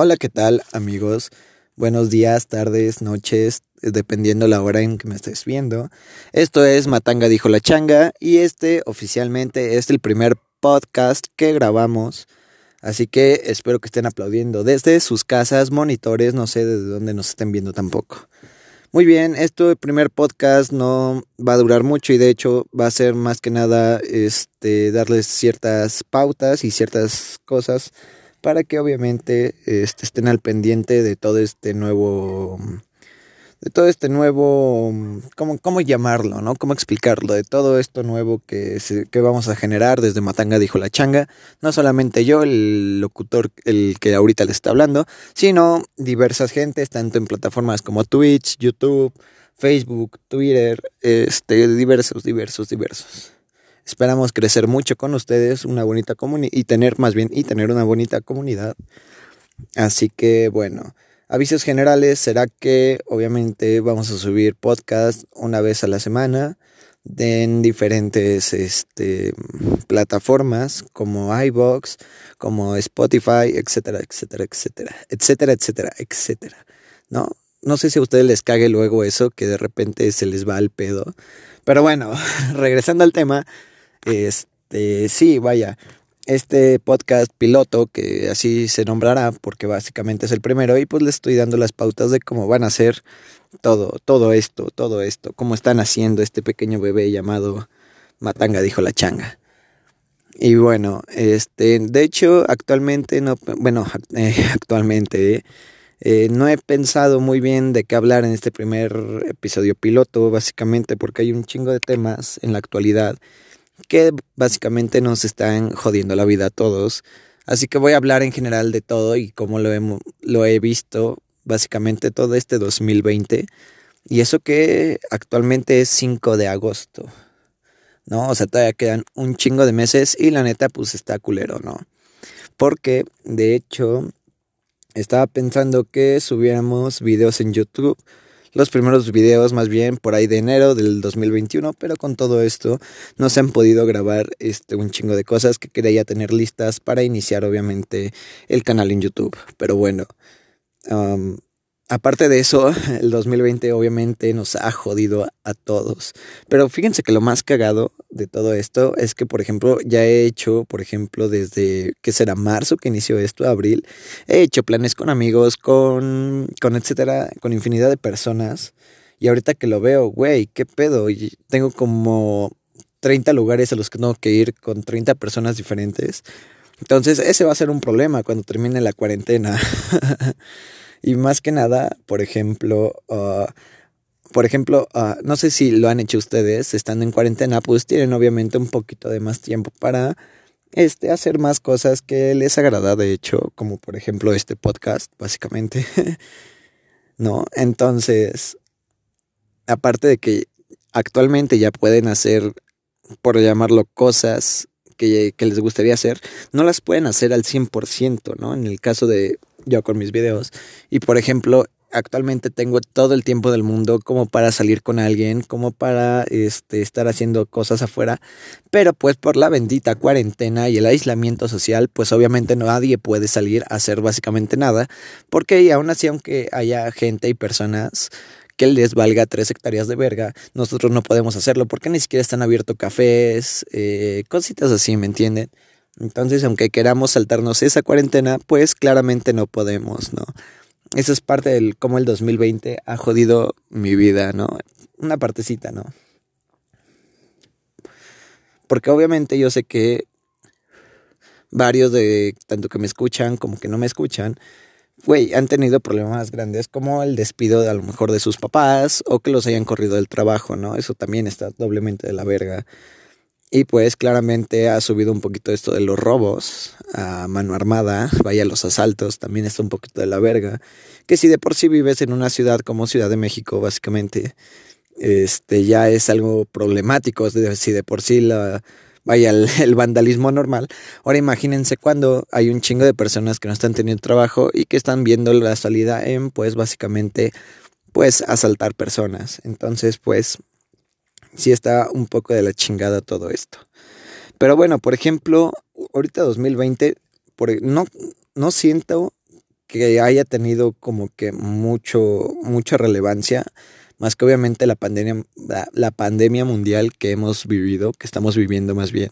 Hola, ¿qué tal amigos? Buenos días, tardes, noches, dependiendo la hora en que me estés viendo. Esto es Matanga dijo la changa y este oficialmente es el primer podcast que grabamos. Así que espero que estén aplaudiendo desde sus casas, monitores, no sé desde dónde nos estén viendo tampoco. Muy bien, este primer podcast no va a durar mucho y de hecho va a ser más que nada este darles ciertas pautas y ciertas cosas para que obviamente este, estén al pendiente de todo este nuevo de todo este nuevo cómo, cómo llamarlo no cómo explicarlo de todo esto nuevo que, que vamos a generar desde Matanga dijo la changa. No solamente yo el locutor el que ahorita le está hablando sino diversas gentes tanto en plataformas como Twitch YouTube Facebook Twitter este diversos diversos diversos Esperamos crecer mucho con ustedes, una bonita comunidad y tener más bien y tener una bonita comunidad. Así que bueno, avisos generales será que obviamente vamos a subir podcast una vez a la semana en diferentes este, plataformas como iBox, como Spotify, etcétera, etcétera, etcétera, etcétera, etcétera, etcétera. ¿No? No sé si a ustedes les cague luego eso, que de repente se les va al pedo. Pero bueno, regresando al tema, este, sí, vaya, este podcast piloto, que así se nombrará, porque básicamente es el primero, y pues les estoy dando las pautas de cómo van a ser todo, todo esto, todo esto, cómo están haciendo este pequeño bebé llamado Matanga, dijo la changa. Y bueno, este, de hecho, actualmente no, bueno, eh, actualmente eh, no he pensado muy bien de qué hablar en este primer episodio piloto, básicamente porque hay un chingo de temas en la actualidad que básicamente nos están jodiendo la vida a todos. Así que voy a hablar en general de todo y cómo lo, he, lo he visto básicamente todo este 2020. Y eso que actualmente es 5 de agosto. ¿No? O sea, todavía quedan un chingo de meses y la neta pues está culero, ¿no? Porque de hecho estaba pensando que subiéramos videos en YouTube los primeros videos más bien por ahí de enero del 2021, pero con todo esto no se han podido grabar este, un chingo de cosas que quería tener listas para iniciar obviamente el canal en YouTube. Pero bueno, Aparte de eso, el 2020 obviamente nos ha jodido a todos. Pero fíjense que lo más cagado de todo esto es que, por ejemplo, ya he hecho, por ejemplo, desde que será marzo que inició esto, abril, he hecho planes con amigos, con, con etcétera, con infinidad de personas. Y ahorita que lo veo, güey, qué pedo. Y tengo como 30 lugares a los que tengo que ir con 30 personas diferentes. Entonces, ese va a ser un problema cuando termine la cuarentena. Y más que nada, por ejemplo, ah, por ejemplo, ah, no sé si lo han hecho ustedes, estando en cuarentena, pues tienen obviamente un poquito de más tiempo para este, hacer más cosas que les agrada, de hecho, como por ejemplo este podcast, básicamente. ¿No? Entonces, aparte de que actualmente ya pueden hacer, por llamarlo, cosas que, que les gustaría hacer, no las pueden hacer al 100%, ¿no? En el caso de yo con mis videos. Y por ejemplo, actualmente tengo todo el tiempo del mundo como para salir con alguien, como para este, estar haciendo cosas afuera, pero pues por la bendita cuarentena y el aislamiento social, pues obviamente nadie puede salir a hacer básicamente nada, porque aún así aunque haya gente y personas que les valga tres hectáreas de verga, nosotros no podemos hacerlo porque ni siquiera están abiertos cafés, eh, cositas así, ¿me entienden? Entonces, aunque queramos saltarnos esa cuarentena, pues claramente no podemos, ¿no? Eso es parte del cómo el 2020 ha jodido mi vida, ¿no? Una partecita, ¿no? Porque obviamente yo sé que varios de tanto que me escuchan como que no me escuchan, güey, han tenido problemas grandes como el despido de a lo mejor de sus papás o que los hayan corrido del trabajo, ¿no? Eso también está doblemente de la verga. Y pues claramente ha subido un poquito esto de los robos a mano armada, vaya los asaltos, también está un poquito de la verga. Que si de por sí vives en una ciudad como Ciudad de México, básicamente, este ya es algo problemático, si de por sí la vaya el, el, vandalismo normal. Ahora imagínense cuando hay un chingo de personas que no están teniendo trabajo y que están viendo la salida en pues básicamente pues asaltar personas. Entonces, pues sí está un poco de la chingada todo esto. Pero bueno, por ejemplo, ahorita 2020, por, no, no siento que haya tenido como que mucho, mucha relevancia, más que obviamente la pandemia, la, pandemia mundial que hemos vivido, que estamos viviendo más bien.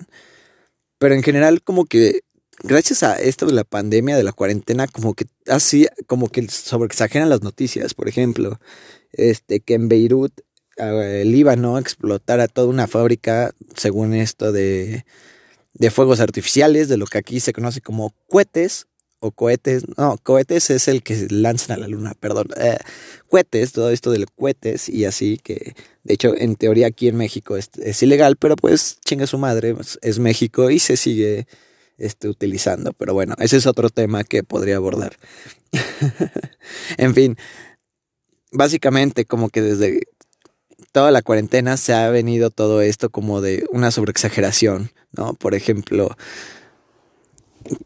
Pero en general como que gracias a esto de la pandemia, de la cuarentena, como que así, como que sobreexageran las noticias. Por ejemplo, este, que en Beirut, el Líbano, explotara toda una fábrica, según esto, de, de fuegos artificiales, de lo que aquí se conoce como cohetes, o cohetes, no, cohetes es el que lanzan a la luna, perdón, eh, cohetes, todo esto de cohetes y así que, de hecho, en teoría aquí en México es, ilegal, pero pues chinga su madre, es México y se sigue este, utilizando, pero bueno, ese es otro tema que podría abordar. en fin, básicamente como que desde toda la cuarentena se ha venido todo esto como de una sobreexageración, ¿no? Por ejemplo,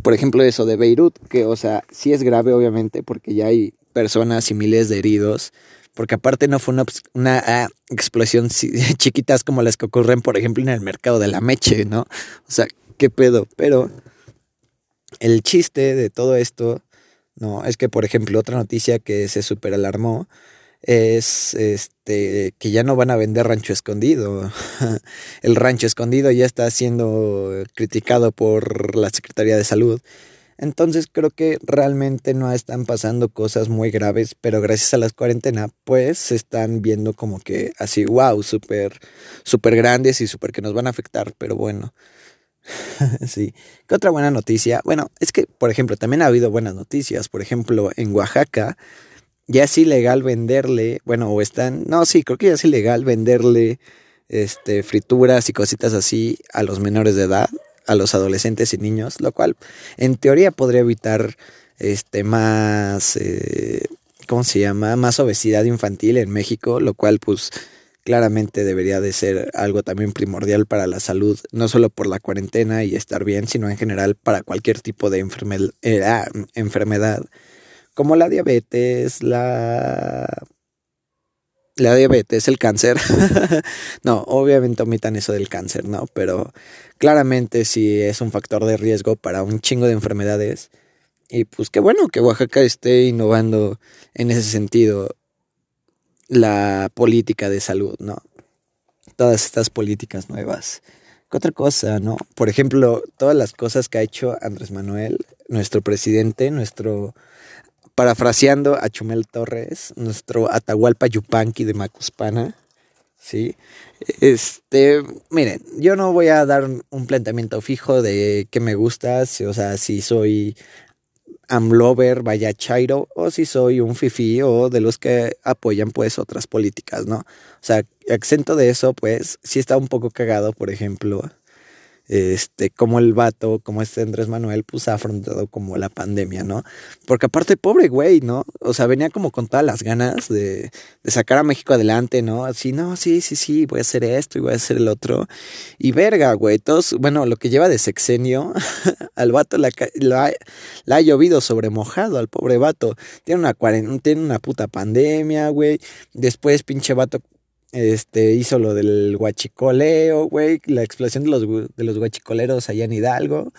por ejemplo eso de Beirut, que o sea, sí es grave obviamente porque ya hay personas y miles de heridos, porque aparte no fue una, ah, explosión chiquitas como las que ocurren, por ejemplo, en el mercado de la Meche, ¿no? O sea, qué pedo, pero el chiste de todo esto, no, es que, por ejemplo, otra noticia que se super alarmó es este que ya no van a vender rancho escondido. El rancho escondido ya está siendo criticado por la Secretaría de Salud. Entonces creo que realmente no están pasando cosas muy graves, pero gracias a la cuarentena, pues se están viendo como que así, wow, súper, súper grandes y súper que nos van a afectar, pero bueno. sí. ¿Qué otra buena noticia? Bueno, es que, por ejemplo, también ha habido buenas noticias. Por ejemplo, en Oaxaca ya es ilegal venderle, bueno, o están, no, sí, creo que ya es ilegal venderle este, frituras y cositas así a los menores de edad, a los adolescentes y niños, lo cual en teoría podría evitar este, más, eh, ¿cómo se llama? Más obesidad infantil en México, lo cual pues claramente debería de ser algo también primordial para la salud, no solo por la cuarentena y estar bien, sino en general para cualquier tipo de eh, ah, enfermedad, como la diabetes, la... La diabetes, el cáncer. no, obviamente omitan eso del cáncer, ¿no? Pero claramente sí es un factor de riesgo para un chingo de enfermedades. Y pues qué bueno que Oaxaca esté innovando en ese sentido la política de salud, ¿no? Todas estas políticas nuevas. ¿Qué otra cosa, no? Por ejemplo, todas las cosas que ha hecho Andrés Manuel, nuestro presidente, nuestro, parafraseando a Chumel Torres, nuestro Atahualpa Yupanqui de Macuspana, ¿sí? Este, miren, yo no voy a dar un planteamiento fijo de qué me gusta, o sea, si soy amlover, vaya chairo, o si soy un fifi o de los que apoyan pues otras políticas, ¿no? O sea, exento de eso, pues sí está un poco cagado, por ejemplo, este, como el vato, como este Andrés Manuel, pues ha afrontado como la pandemia, ¿no? Porque aparte, pobre güey, ¿no? O sea, venía como con todas las ganas de, sacar a México adelante, ¿no? Así, no, sí, sí, sí, voy a hacer esto y voy a hacer el otro. Y verga, güey, todos, bueno, lo que lleva de sexenio, al vato la, la, la, ha llovido sobre mojado al pobre vato. Tiene una, tiene una puta pandemia, güey. Después, pinche vato este, hizo lo del guachicoleo, güey, la explosión de los, de los guachicoleros allá en Hidalgo.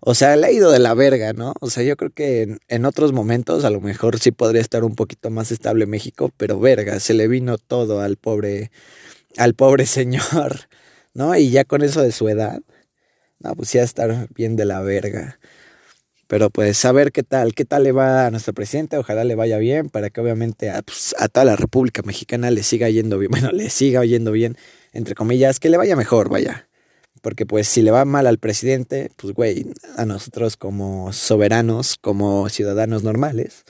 O sea, le ha ido de la verga, ¿no? O sea, yo creo que en, otros momentos a lo mejor sí podría estar un poquito más estable México, pero verga, se le vino todo al pobre, al pobre señor, ¿no? Y ya con eso de su edad, no, pues ya estar bien de la verga. Pero pues a ver qué tal, qué tal le va a nuestro presidente, ojalá le vaya bien para que obviamente a, pues, a toda la República Mexicana le siga yendo bien, bueno, le siga yendo bien, entre comillas, que le vaya mejor, vaya. Porque pues si le va mal al presidente, pues güey, a nosotros como soberanos, como ciudadanos normales,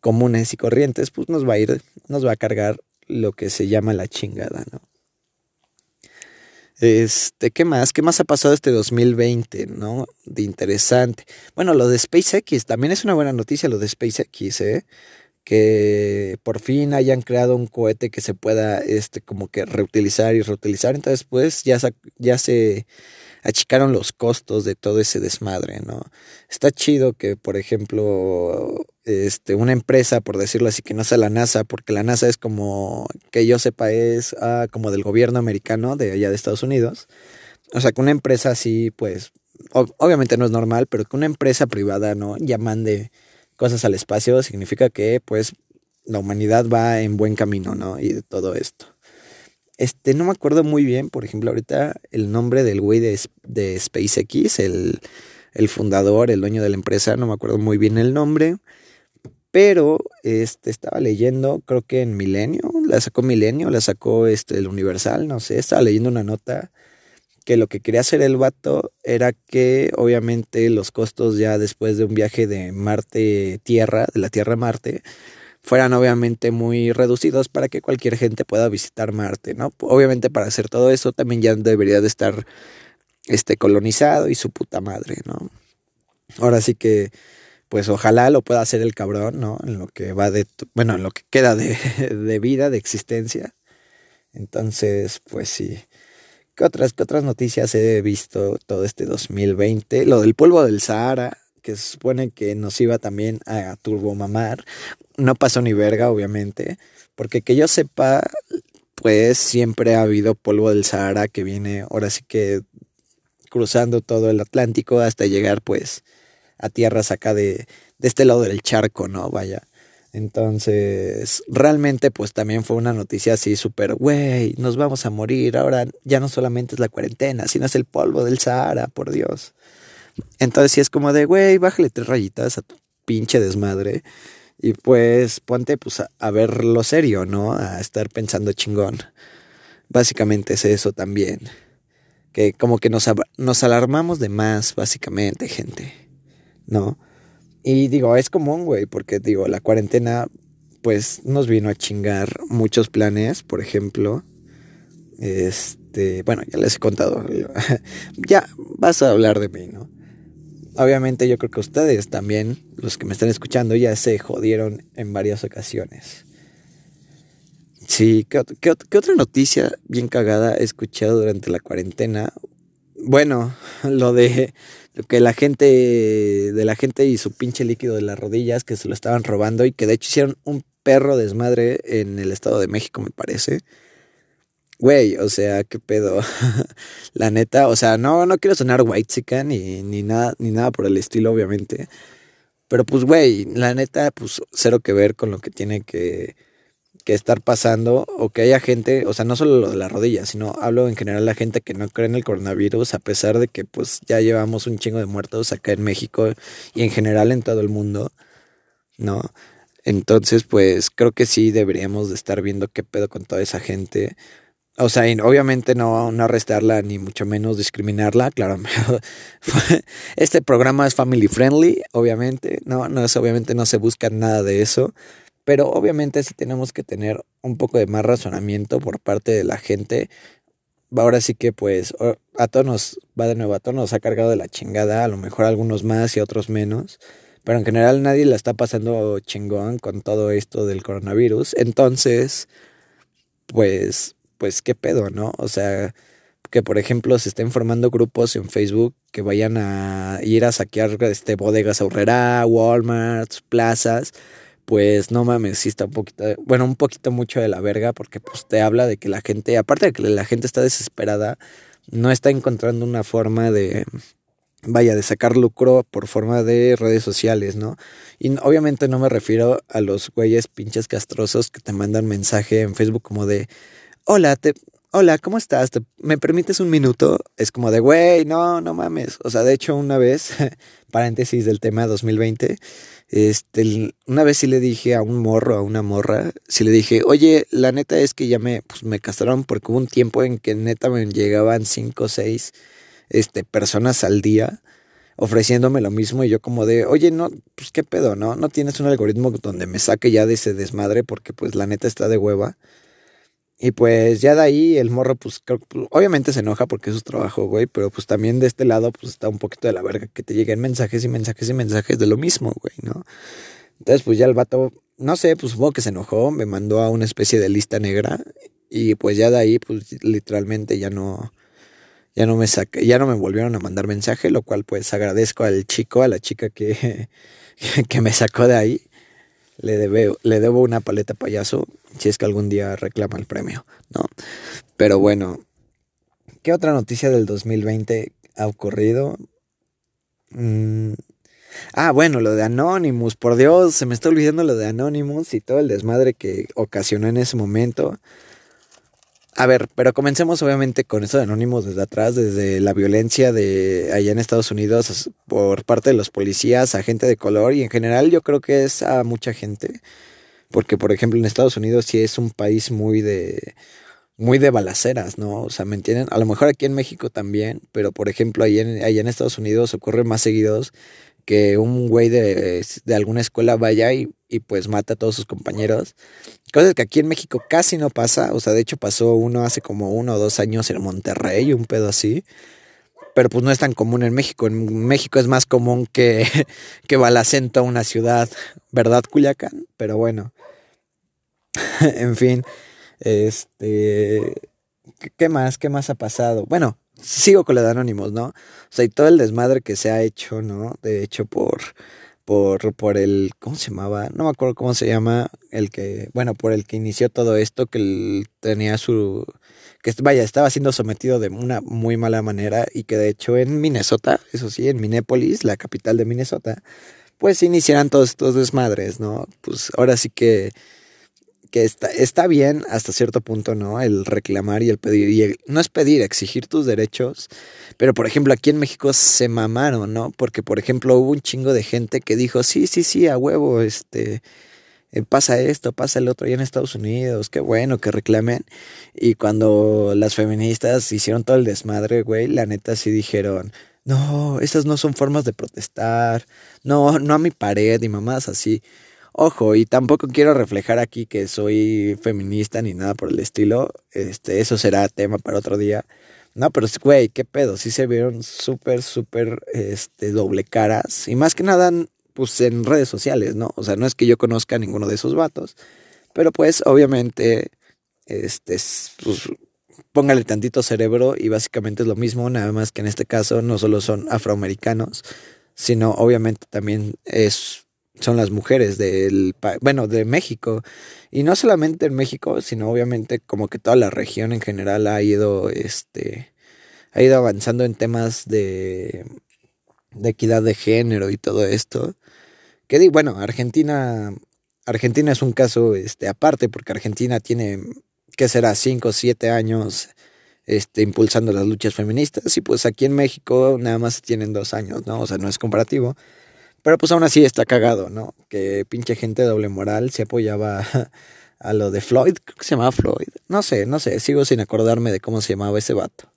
comunes y corrientes, pues nos va a ir, nos va a cargar lo que se llama la chingada, ¿no? Este, ¿qué más? ¿Qué más ha pasado este 2020, no? De interesante. Bueno, lo de SpaceX también es una buena noticia, lo de SpaceX, ¿eh? Que por fin hayan creado un cohete que se pueda, este, como que reutilizar y reutilizar. Entonces, pues, ya, ya se achicaron los costos de todo ese desmadre, ¿no? Está chido que, por ejemplo, este, una empresa, por decirlo así, que no sea la NASA, porque la NASA es como, que yo sepa, es ah, como del gobierno americano de allá de Estados Unidos. O sea, que una empresa así, pues, obviamente no es normal, pero que una empresa privada, ¿no? Ya mande cosas al espacio, significa que pues la humanidad va en buen camino, ¿no? Y todo esto. Este, no me acuerdo muy bien, por ejemplo, ahorita el nombre del güey de, de SpaceX, el, el fundador, el dueño de la empresa, no me acuerdo muy bien el nombre, pero este, estaba leyendo, creo que en Milenio, la sacó Milenio, la sacó este, el Universal, no sé, estaba leyendo una nota que lo que quería hacer el vato era que obviamente los costos ya después de un viaje de Marte-Tierra, de la Tierra a Marte, fueran obviamente muy reducidos para que cualquier gente pueda visitar Marte, ¿no? Obviamente para hacer todo eso también ya debería de estar este colonizado y su puta madre, ¿no? Ahora sí que pues ojalá lo pueda hacer el cabrón, ¿no? En lo que va de, bueno, en lo que queda de, de vida, de existencia. Entonces, pues sí. ¿Qué otras, ¿Qué otras noticias he visto todo este 2020? Lo del polvo del Sahara, que se supone que nos iba también a turbomamar. No pasó ni verga, obviamente. Porque que yo sepa, pues siempre ha habido polvo del Sahara que viene ahora sí que cruzando todo el Atlántico hasta llegar pues a tierras acá de, de este lado del charco, ¿no? Vaya. Entonces, realmente pues también fue una noticia así súper, güey, nos vamos a morir, ahora ya no solamente es la cuarentena, sino es el polvo del Sahara, por Dios. Entonces sí es como de, güey, bájale tres rayitas a tu pinche desmadre y pues ponte pues a, a ver lo serio, ¿no? A estar pensando chingón. Básicamente es eso también. Que como que nos, nos alarmamos de más, básicamente, gente. ¿no? Y digo, es común, güey, porque digo, la cuarentena pues nos vino a chingar muchos planes, por ejemplo. Este, bueno, ya les he contado. ya vas a hablar de mí, ¿no? Obviamente yo creo que ustedes también, los que me están escuchando, ya se jodieron en varias ocasiones. Sí, ¿qué, qué, qué otra noticia bien cagada he escuchado durante la cuarentena? Bueno, lo de que la gente, de la gente y su pinche líquido de las rodillas que se lo estaban robando y que de hecho hicieron un perro desmadre en el Estado de México, me parece. Güey, o sea, qué pedo. la neta, o sea, no, no quiero sonar white ni, ni nada, ni nada por el estilo, obviamente. Pero pues, güey, la neta, pues cero que ver con lo que tiene que que estar pasando o que haya gente, o sea, no solo lo de la rodilla, sino hablo en general la gente que no cree en el coronavirus, a pesar de que pues ya llevamos un chingo de muertos acá en México y en general en todo el mundo, ¿no? Entonces, pues creo que sí deberíamos de estar viendo qué pedo con toda esa gente. O sea, obviamente no, no arrestarla ni mucho menos discriminarla, claro. Este programa es family friendly, obviamente, no, no es, obviamente no se busca nada de eso. Pero obviamente sí tenemos que tener un poco de más razonamiento por parte de la gente. Ahora sí que pues a todos nos va de nuevo, a todos nos ha cargado de la chingada, a lo mejor algunos más y otros menos. Pero en general nadie la está pasando chingón con todo esto del coronavirus. Entonces, pues, pues qué pedo, ¿no? O sea, que por ejemplo se estén formando grupos en Facebook que vayan a ir a saquear este bodegas ahorrera, Walmart, plazas pues no mames, sí está un poquito, bueno, un poquito mucho de la verga porque pues te habla de que la gente, aparte de que la gente está desesperada, no está encontrando una forma de, vaya, de sacar lucro por forma de redes sociales, ¿no? Y obviamente no me refiero a los güeyes pinches castrosos que te mandan mensaje en Facebook como de, hola, te, hola, ¿cómo estás? ¿Me permites un minuto? Es como de, güey, no, no mames. O sea, de hecho, una vez, paréntesis del tema 2020, este, una vez sí le dije a un morro, a una morra, sí le dije, oye, la neta es que ya me, pues me castraron porque hubo un tiempo en que neta me llegaban cinco o seis, este, personas al día ofreciéndome lo mismo y yo como de, oye, no, pues qué pedo, ¿no? No tienes un algoritmo donde me saque ya de ese desmadre porque pues la neta está de hueva. Y pues ya de ahí el morro, pues, pues, obviamente se enoja porque es su trabajo, güey, pero pues también de este lado, pues está un poquito de la verga que te lleguen mensajes y mensajes y mensajes de lo mismo, güey, ¿no? Entonces, pues ya el vato, no sé, pues supongo que se enojó, me mandó a una especie de lista negra y pues ya de ahí, pues literalmente ya no, ya no me saqué, ya no me volvieron a mandar mensaje, lo cual pues agradezco al chico, a la chica que, que me sacó de ahí le, debe, le debo una paleta payaso si es que algún día reclama el premio, ¿no? Pero bueno, ¿qué otra noticia del 2020 ha ocurrido? Mm, Ah, bueno, lo de Anonymous, por Dios, se me está olvidando lo de Anonymous y todo el desmadre que ocasionó en ese momento. A ver, pero comencemos obviamente con esto de Anonymous desde atrás, desde la violencia de allá en Estados Unidos por parte de los policías a gente de color y en general yo creo que es a mucha gente, porque por ejemplo en Estados Unidos sí es un país muy de muy de balaceras, ¿no? O sea, ¿me entienden? A lo mejor aquí en México también, pero por ejemplo allá en, allá en Estados Unidos ocurre más seguidos que un güey de, de alguna escuela vaya y, y, pues mata a todos sus compañeros. Cosas que aquí en México casi no pasa. O sea, de hecho pasó uno hace como uno o dos años en Monterrey, un pedo así. Pero pues no es tan común en México. En México es más común que, que balacento a una ciudad, ¿verdad, Culiacán? Pero bueno. en fin. Este. ¿Qué más? ¿Qué más ha pasado? Bueno, sigo con la de Anónimos, ¿no? O sea, y todo el desmadre que se ha hecho, ¿no? De hecho, por, por, por el, ¿cómo se llamaba? No me acuerdo cómo se llama, el que, bueno, por el que inició todo esto, que él tenía su, que vaya, estaba siendo sometido de una muy mala manera y que de hecho en Minnesota, eso sí, en Minneapolis, la capital de Minnesota, pues iniciaran todos estos desmadres, ¿no? Pues ahora sí que que está, está bien hasta cierto punto, ¿no? El reclamar y el pedir. Y no es pedir, exigir tus derechos. Pero, por ejemplo, aquí en México se mamaron, ¿no? Porque, por ejemplo, hubo un chingo de gente que dijo, sí, sí, sí, a huevo, este, eh, pasa esto, pasa el otro, allá en Estados Unidos, qué bueno que reclamen. Y cuando las feministas hicieron todo el desmadre, güey, la neta sí dijeron, no, esas no son formas de protestar, no, no a mi pared y mamás así. Ojo, y tampoco quiero reflejar aquí que soy feminista ni nada por el estilo. Este, eso será tema para otro día. No, pero güey, qué pedo. Sí se vieron súper, súper, este, doble caras. Y más que nada, pues en redes sociales, ¿no? O sea, no es que yo conozca a ninguno de esos vatos. Pero pues, obviamente, este, pues, póngale tantito cerebro y básicamente es lo mismo. Nada más que en este caso no solo son afroamericanos, sino obviamente también es son las mujeres del bueno de México y no solamente en México sino obviamente como que toda la región en general ha ido este ha ido avanzando en temas de equidad de género y todo esto que di bueno Argentina Argentina es un caso este aparte porque Argentina tiene qué será cinco o siete años este, impulsando las luchas feministas y pues aquí en México nada más tienen dos años, ¿no? O sea, no es comparativo. Pero pues aún así está cagado, ¿no? Que pinche gente doble moral se apoyaba a, lo de Floyd, creo que se llamaba Floyd. No sé, no sé, sigo sin acordarme de cómo se llamaba ese vato.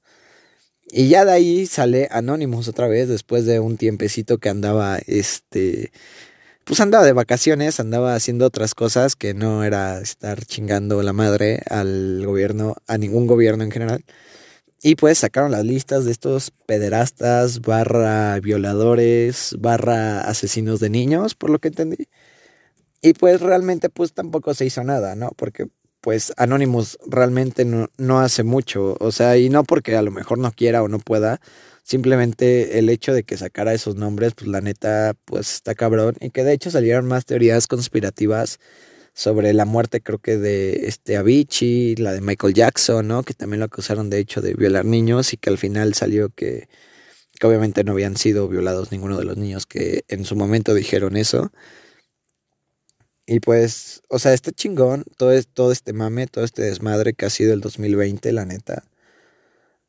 Y ya de ahí sale Anonymous otra vez, después de un tiempecito que andaba, este, pues andaba de vacaciones, andaba haciendo otras cosas que no era estar chingando la madre al gobierno, a ningún gobierno en general. Y pues sacaron las listas de estos pederastas, barra violadores, barra asesinos de niños, por lo que entendí. Y pues realmente pues tampoco se hizo nada, ¿no? Porque pues Anonymous realmente no, no hace mucho. O sea, y no porque a lo mejor no quiera o no pueda. Simplemente el hecho de que sacara esos nombres, pues la neta, pues está cabrón. Y que de hecho salieron más teorías conspirativas sobre la muerte creo que de este Avicii, la de Michael Jackson, ¿no? Que también lo acusaron de hecho de violar niños y que al final salió que, que obviamente no habían sido violados ninguno de los niños que en su momento dijeron eso. Y pues, o sea, este chingón, todo, todo este mame, todo este desmadre que ha sido el 2020, la neta.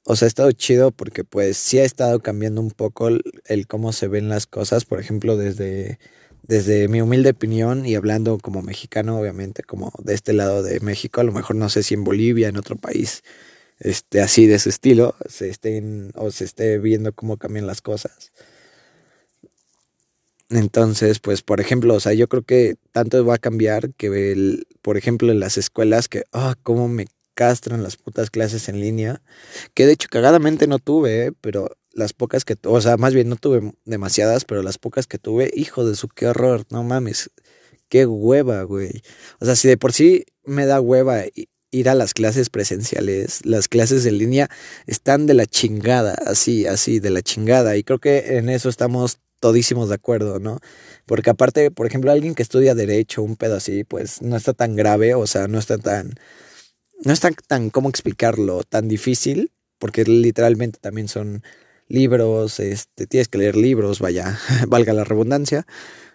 O sea, ha estado chido porque pues sí ha estado cambiando un poco el cómo se ven las cosas, por ejemplo, desde desde mi humilde opinión y hablando como mexicano, obviamente, como de este lado de México, a lo mejor no sé si en Bolivia, en otro país, este, así de ese estilo, se estén o se esté viendo cómo cambian las cosas. Entonces, pues, por ejemplo, o sea, yo creo que tanto va a cambiar que, el, por ejemplo, en las escuelas que, ah, cómo me castran las putas clases en línea, que de hecho cagadamente no tuve, ¿eh? pero las pocas que, o sea, más bien no tuve demasiadas, pero las pocas que tuve, hijo de su, qué horror, no mames, qué hueva, güey. O sea, si de por sí me da hueva ir a las clases presenciales, las clases en línea están de la chingada, así, así, de la chingada. Y creo que en eso estamos todísimos de acuerdo, ¿no? Porque aparte, por ejemplo, alguien que estudia derecho, un pedo así, pues no está tan grave, o sea, no está tan, no está tan, ¿cómo explicarlo? Tan difícil, porque literalmente también son libros, este, tienes que leer libros, vaya, valga la redundancia,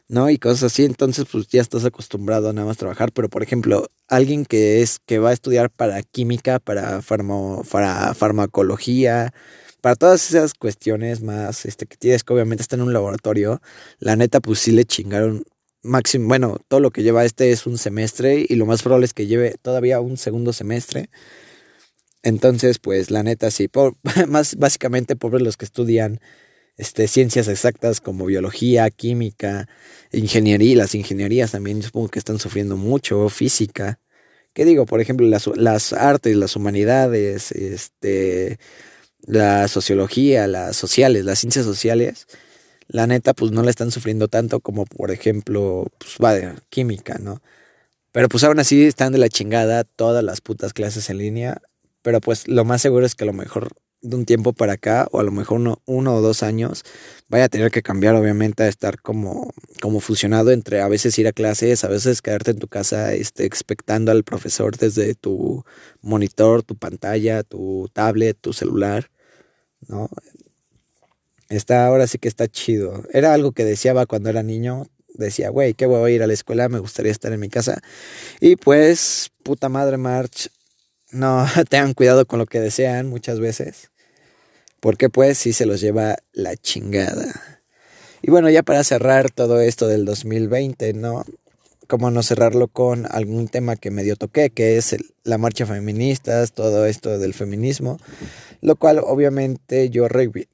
¿no? Y cosas así, entonces pues ya estás acostumbrado a nada más trabajar, pero por ejemplo, alguien que es, que va a estudiar para química, para, para farmacología, para todas esas cuestiones más, este, que tienes que obviamente estar en un laboratorio, la neta pues sí le chingaron máximo, bueno, todo lo que lleva este es un semestre y lo más probable es que lleve todavía un segundo semestre. Entonces, pues la neta sí, por, más básicamente pobres los que estudian este, ciencias exactas como biología, química, ingeniería, las ingenierías también supongo que están sufriendo mucho, física. ¿Qué digo? Por ejemplo, las, las artes, las humanidades, este, la sociología, las sociales, las ciencias sociales, la neta, pues no la están sufriendo tanto como, por ejemplo, pues va de química, ¿no? Pero pues aún así están de la chingada todas las putas clases en línea. Pero pues lo más seguro es que a lo mejor de un tiempo para acá, o a lo mejor uno, uno o dos años, vaya a tener que cambiar, obviamente, a estar como, como fusionado entre a veces ir a clases, a veces quedarte en tu casa este, expectando al profesor desde tu monitor, tu pantalla, tu tablet, tu celular, ¿no? Está, ahora sí que está chido. Era algo que deseaba cuando era niño. Decía, güey, qué voy a ir a la escuela, me gustaría estar en mi casa. Y pues, puta madre March, no tengan cuidado con lo que desean muchas veces. Porque pues sí se los lleva la chingada. Y bueno, ya para cerrar todo esto del 2020, ¿no? Cómo no cerrarlo con algún tema que medio toqué, que es la marcha feministas, todo esto del feminismo lo cual obviamente yo,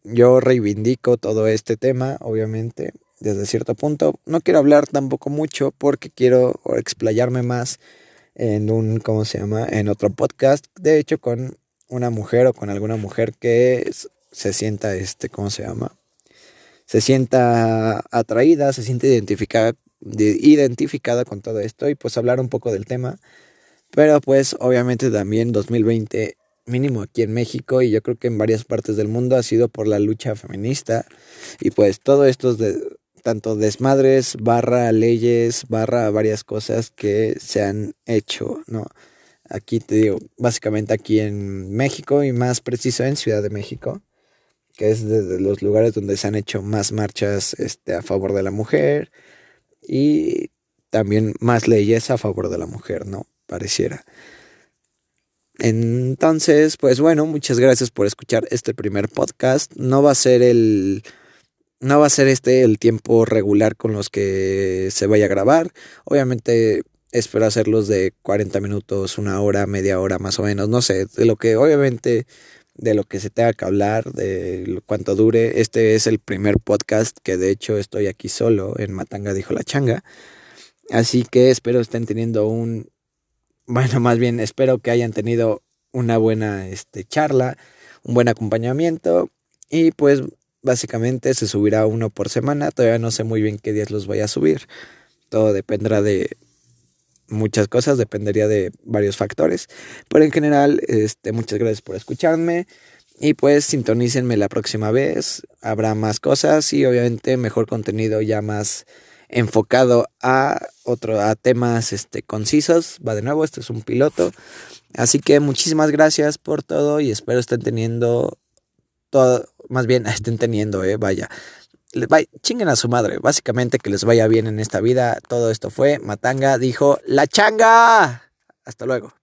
yo reivindico todo este tema, obviamente, desde cierto punto. No quiero hablar tampoco mucho porque quiero explayarme más en un, ¿cómo se llama? En otro podcast, de hecho, con una mujer o con alguna mujer que se sienta, este, ¿cómo se llama? Se sienta atraída, se siente identificada, identificada con todo esto y pues hablar un poco del tema. Pero pues obviamente también 2020 mínimo aquí en México y yo creo que en varias partes del mundo ha sido por la lucha feminista y pues todo esto es de tanto desmadres, barra leyes, barra varias cosas que se han hecho, ¿no? Aquí te digo, básicamente aquí en México y más preciso en Ciudad de México, que es de los lugares donde se han hecho más marchas este, a favor de la mujer y también más leyes a favor de la mujer, ¿no? Pareciera. Entonces, pues bueno, muchas gracias por escuchar este primer podcast. No va a ser el no va a ser este el tiempo regular con los que se vaya a grabar. Obviamente espero hacerlos de 40 minutos, una hora, media hora más o menos, no sé, de lo que obviamente de lo que se tenga que hablar, de cuánto dure. Este es el primer podcast que de hecho estoy aquí solo en Matanga dijo la changa. Así que espero estén teniendo un bueno, más bien espero que hayan tenido una buena este, charla, un buen acompañamiento y pues básicamente se subirá uno por semana. Todavía no sé muy bien qué días los voy a subir. Todo dependerá de muchas cosas, dependería de varios factores. Pero en general, este, muchas gracias por escucharme. Y pues sintonícenme la próxima vez. Habrá más cosas y obviamente mejor contenido ya más enfocado a otro a temas este concisos. Va de nuevo, este es un piloto. Así que muchísimas gracias por todo y espero estén teniendo más bien estén teniendo, eh, vaya. chinguen a su madre, básicamente que les vaya bien en esta vida. Todo esto fue Matanga dijo la changa. Hasta luego.